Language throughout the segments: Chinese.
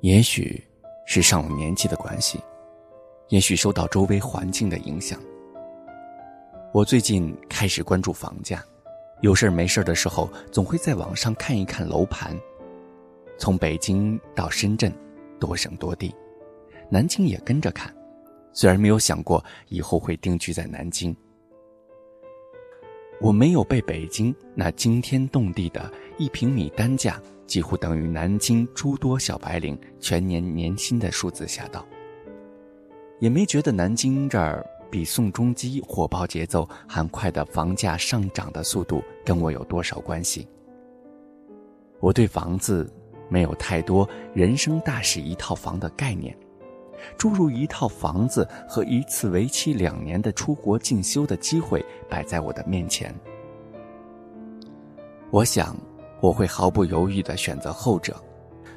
也许是上了年纪的关系，也许受到周围环境的影响，我最近开始关注房价，有事没事的时候，总会在网上看一看楼盘。从北京到深圳，多省多地，南京也跟着看，虽然没有想过以后会定居在南京。我没有被北京那惊天动地的一平米单价。几乎等于南京诸多小白领全年年薪的数字下到，也没觉得南京这儿比宋仲基火爆节奏还快的房价上涨的速度跟我有多少关系。我对房子没有太多人生大事一套房的概念，诸如一套房子和一次为期两年的出国进修的机会摆在我的面前，我想。我会毫不犹豫地选择后者，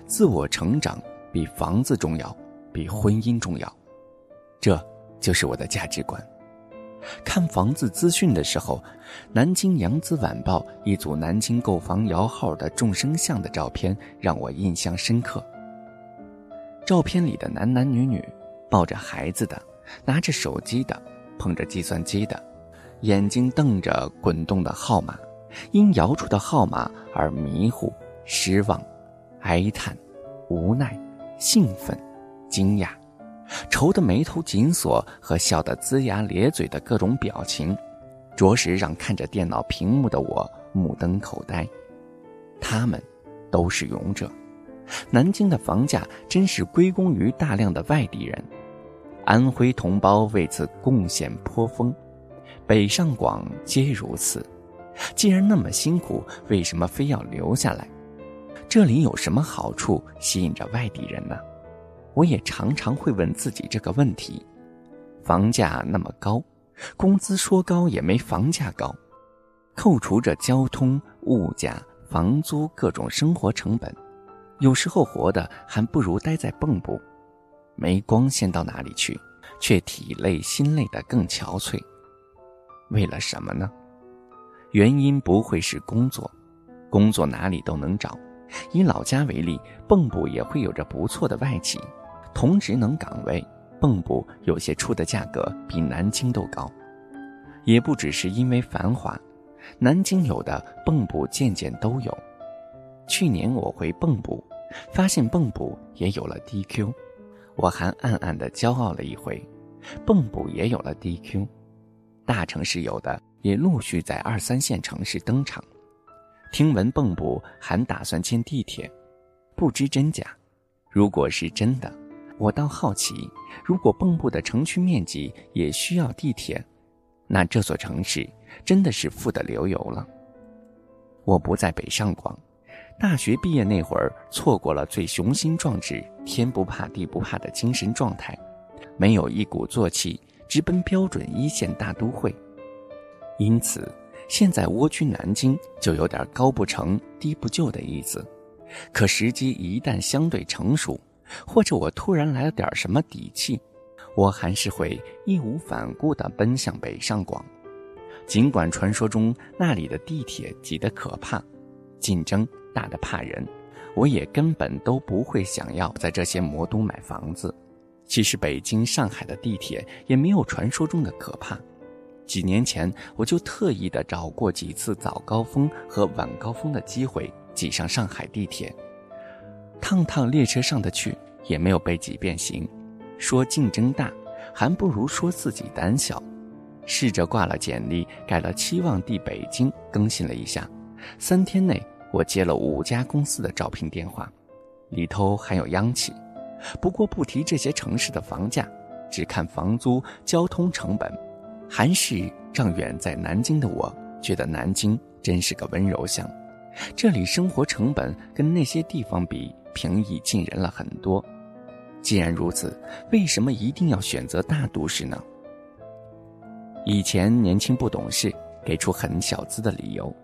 自我成长比房子重要，比婚姻重要，这就是我的价值观。看房子资讯的时候，南京扬子晚报一组南京购房摇号的众生相的照片让我印象深刻。照片里的男男女女，抱着孩子的，拿着手机的，捧着计算机的，眼睛瞪着滚动的号码。因摇出的号码而迷糊、失望、哀叹、无奈、兴奋、惊讶，愁得眉头紧锁和笑得龇牙咧嘴的各种表情，着实让看着电脑屏幕的我目瞪口呆。他们都是勇者。南京的房价真是归功于大量的外地人，安徽同胞为此贡献颇丰，北上广皆如此。既然那么辛苦，为什么非要留下来？这里有什么好处吸引着外地人呢？我也常常会问自己这个问题。房价那么高，工资说高也没房价高。扣除着交通、物价、房租各种生活成本，有时候活的还不如待在蚌埠，没光鲜到哪里去，却体累心累的更憔悴。为了什么呢？原因不会是工作，工作哪里都能找。以老家为例，蚌埠也会有着不错的外企，同职能岗位，蚌埠有些出的价格比南京都高。也不只是因为繁华，南京有的蚌埠件件都有。去年我回蚌埠，发现蚌埠也有了 DQ，我还暗暗的骄傲了一回，蚌埠也有了 DQ，大城市有的。也陆续在二三线城市登场。听闻蚌埠还打算建地铁，不知真假。如果是真的，我倒好奇，如果蚌埠的城区面积也需要地铁，那这座城市真的是富得流油了。我不在北上广，大学毕业那会儿错过了最雄心壮志、天不怕地不怕的精神状态，没有一鼓作气直奔标准一线大都会。因此，现在蜗居南京就有点高不成低不就的意思。可时机一旦相对成熟，或者我突然来了点什么底气，我还是会义无反顾地奔向北上广。尽管传说中那里的地铁挤得可怕，竞争大得怕人，我也根本都不会想要在这些魔都买房子。其实北京、上海的地铁也没有传说中的可怕。几年前，我就特意的找过几次早高峰和晚高峰的机会挤上上海地铁，趟趟列车上的去，也没有被挤变形。说竞争大，还不如说自己胆小。试着挂了简历，改了期望地北京，更新了一下，三天内我接了五家公司的招聘电话，里头还有央企。不过不提这些城市的房价，只看房租、交通成本。还是让远在南京的我觉得南京真是个温柔乡，这里生活成本跟那些地方比平易近人了很多。既然如此，为什么一定要选择大都市呢？以前年轻不懂事，给出很小资的理由：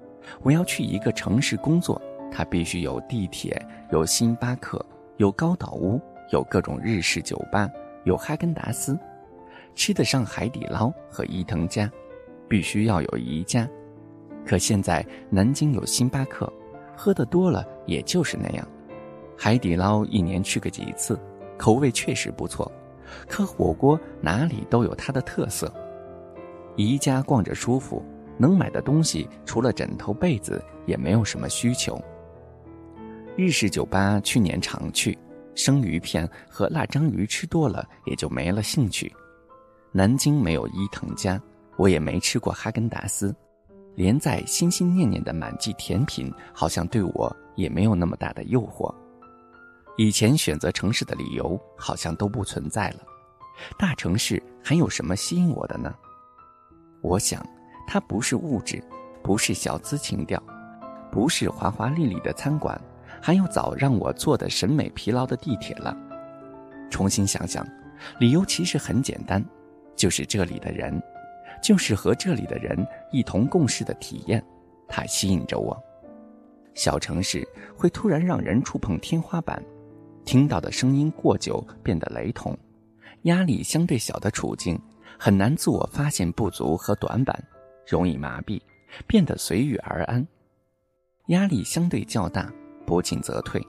我要去一个城市工作，它必须有地铁、有星巴克、有高岛屋、有各种日式酒吧、有哈根达斯。吃得上海底捞和伊藤家，必须要有宜家。可现在南京有星巴克，喝得多了也就是那样。海底捞一年去个几次，口味确实不错，可火锅哪里都有它的特色。宜家逛着舒服，能买的东西除了枕头被子也没有什么需求。日式酒吧去年常去，生鱼片和辣章鱼吃多了也就没了兴趣。南京没有伊藤家，我也没吃过哈根达斯，连在心心念念的满记甜品，好像对我也没有那么大的诱惑。以前选择城市的理由好像都不存在了，大城市还有什么吸引我的呢？我想，它不是物质，不是小资情调，不是华华丽丽的餐馆。还有早让我坐的审美疲劳的地铁了。重新想想，理由其实很简单，就是这里的人，就是和这里的人一同共事的体验，它吸引着我。小城市会突然让人触碰天花板，听到的声音过久变得雷同，压力相对小的处境很难自我发现不足和短板，容易麻痹，变得随遇而安。压力相对较大。不进则退，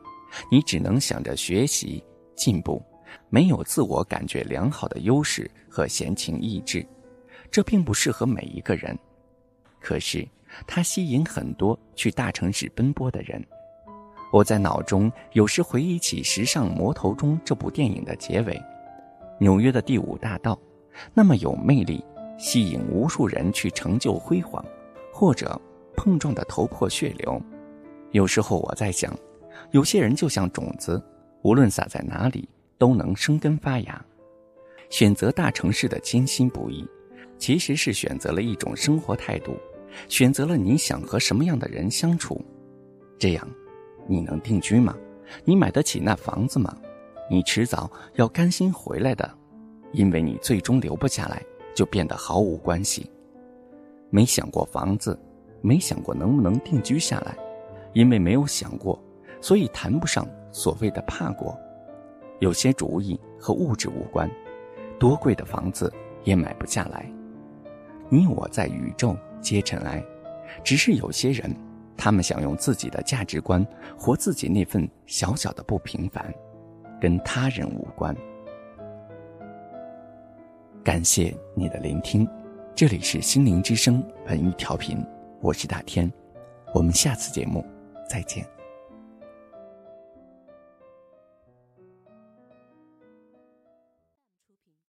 你只能想着学习进步，没有自我感觉良好的优势和闲情逸致，这并不适合每一个人。可是，它吸引很多去大城市奔波的人。我在脑中有时回忆起《时尚魔头》中这部电影的结尾，纽约的第五大道，那么有魅力，吸引无数人去成就辉煌，或者碰撞的头破血流。有时候我在想，有些人就像种子，无论撒在哪里都能生根发芽。选择大城市的艰辛不易，其实是选择了一种生活态度，选择了你想和什么样的人相处。这样，你能定居吗？你买得起那房子吗？你迟早要甘心回来的，因为你最终留不下来，就变得毫无关系。没想过房子，没想过能不能定居下来。因为没有想过，所以谈不上所谓的怕过。有些主意和物质无关，多贵的房子也买不下来。你我在宇宙皆尘埃，只是有些人，他们想用自己的价值观活自己那份小小的不平凡，跟他人无关。感谢你的聆听，这里是心灵之声文艺调频，我是大天，我们下次节目。再见。